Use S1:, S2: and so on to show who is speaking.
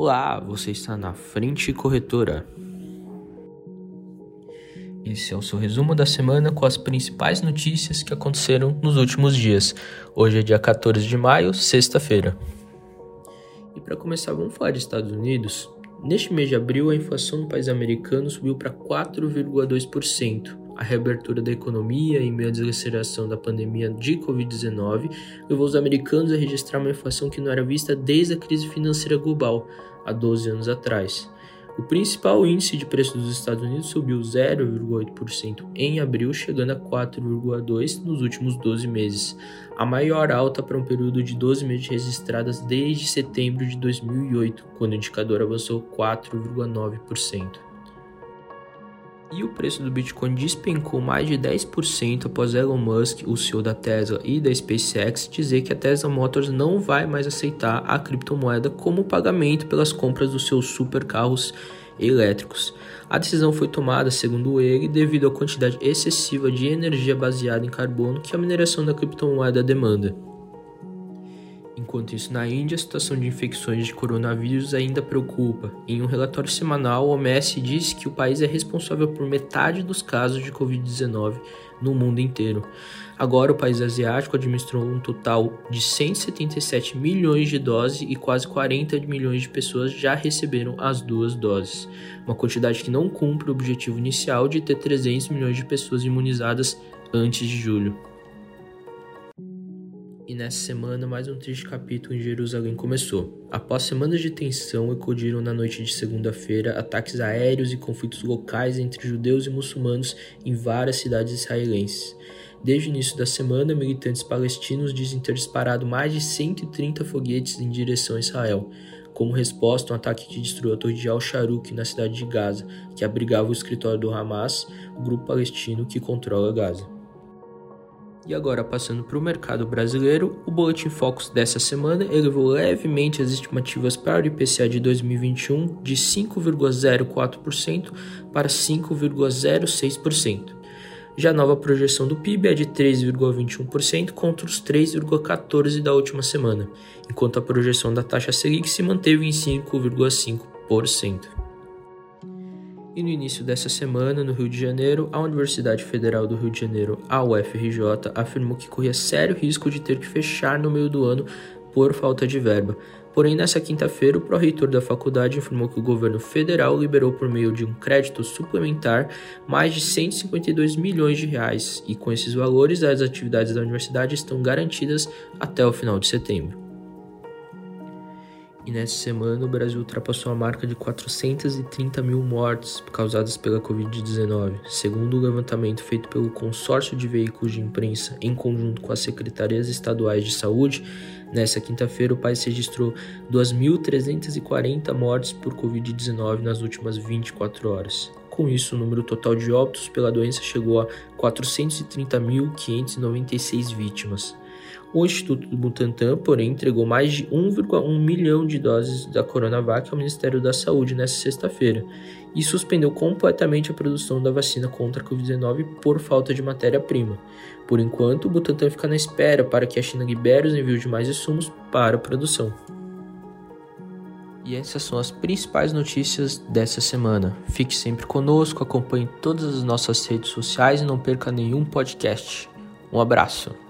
S1: Olá, você está na Frente Corretora. Esse é o seu resumo da semana com as principais notícias que aconteceram nos últimos dias. Hoje é dia 14 de maio, sexta-feira. E para começar, vamos falar de Estados Unidos. Neste mês de abril, a inflação no país americano subiu para 4,2%. A reabertura da economia em meio à desaceleração da pandemia de Covid-19 levou os americanos a registrar uma inflação que não era vista desde a crise financeira global, há 12 anos atrás. O principal índice de preço dos Estados Unidos subiu 0,8% em abril, chegando a 4,2% nos últimos 12 meses, a maior alta para um período de 12 meses registradas desde setembro de 2008, quando o indicador avançou 4,9%. E o preço do Bitcoin despencou mais de 10% após Elon Musk, o CEO da Tesla e da SpaceX, dizer que a Tesla Motors não vai mais aceitar a criptomoeda como pagamento pelas compras dos seus supercarros elétricos. A decisão foi tomada, segundo ele, devido à quantidade excessiva de energia baseada em carbono que a mineração da criptomoeda demanda. Enquanto isso, na Índia, a situação de infecções de coronavírus ainda preocupa. Em um relatório semanal, a OMS diz que o país é responsável por metade dos casos de Covid-19 no mundo inteiro. Agora, o país asiático administrou um total de 177 milhões de doses e quase 40 milhões de pessoas já receberam as duas doses, uma quantidade que não cumpre o objetivo inicial de ter 300 milhões de pessoas imunizadas antes de julho. Nessa semana, mais um triste capítulo em Jerusalém começou. Após semanas de tensão, eclodiram na noite de segunda-feira ataques aéreos e conflitos locais entre judeus e muçulmanos em várias cidades israelenses. Desde o início da semana, militantes palestinos dizem ter disparado mais de 130 foguetes em direção a Israel, como resposta a um ataque que destruiu a torre de Al-Sharuk na cidade de Gaza, que abrigava o escritório do Hamas, o grupo palestino que controla Gaza. E agora, passando para o mercado brasileiro, o Boletim Focus dessa semana elevou levemente as estimativas para o IPCA de 2021 de 5,04% para 5,06%. Já a nova projeção do PIB é de 3,21% contra os 3,14% da última semana, enquanto a projeção da taxa Selic se manteve em 5,5%. E no início dessa semana, no Rio de Janeiro, a Universidade Federal do Rio de Janeiro, a UFRJ, afirmou que corria sério risco de ter que fechar no meio do ano por falta de verba. Porém, nessa quinta-feira, o pró-reitor da faculdade informou que o governo federal liberou por meio de um crédito suplementar mais de 152 milhões de reais, e com esses valores, as atividades da universidade estão garantidas até o final de setembro. E nessa semana o Brasil ultrapassou a marca de 430 mil mortes causadas pela Covid-19, segundo o levantamento feito pelo Consórcio de Veículos de Imprensa em conjunto com as secretarias estaduais de saúde. Nessa quinta-feira, o país registrou 2.340 mortes por Covid-19 nas últimas 24 horas. Com isso, o número total de óbitos pela doença chegou a 430.596 vítimas. O Instituto do Butantan, porém, entregou mais de 1,1 milhão de doses da Coronavac ao Ministério da Saúde nesta sexta-feira e suspendeu completamente a produção da vacina contra a Covid-19 por falta de matéria-prima. Por enquanto, o Butantan fica na espera para que a China libere os envios de mais insumos para a produção. E essas são as principais notícias dessa semana. Fique sempre conosco, acompanhe todas as nossas redes sociais e não perca nenhum podcast. Um abraço.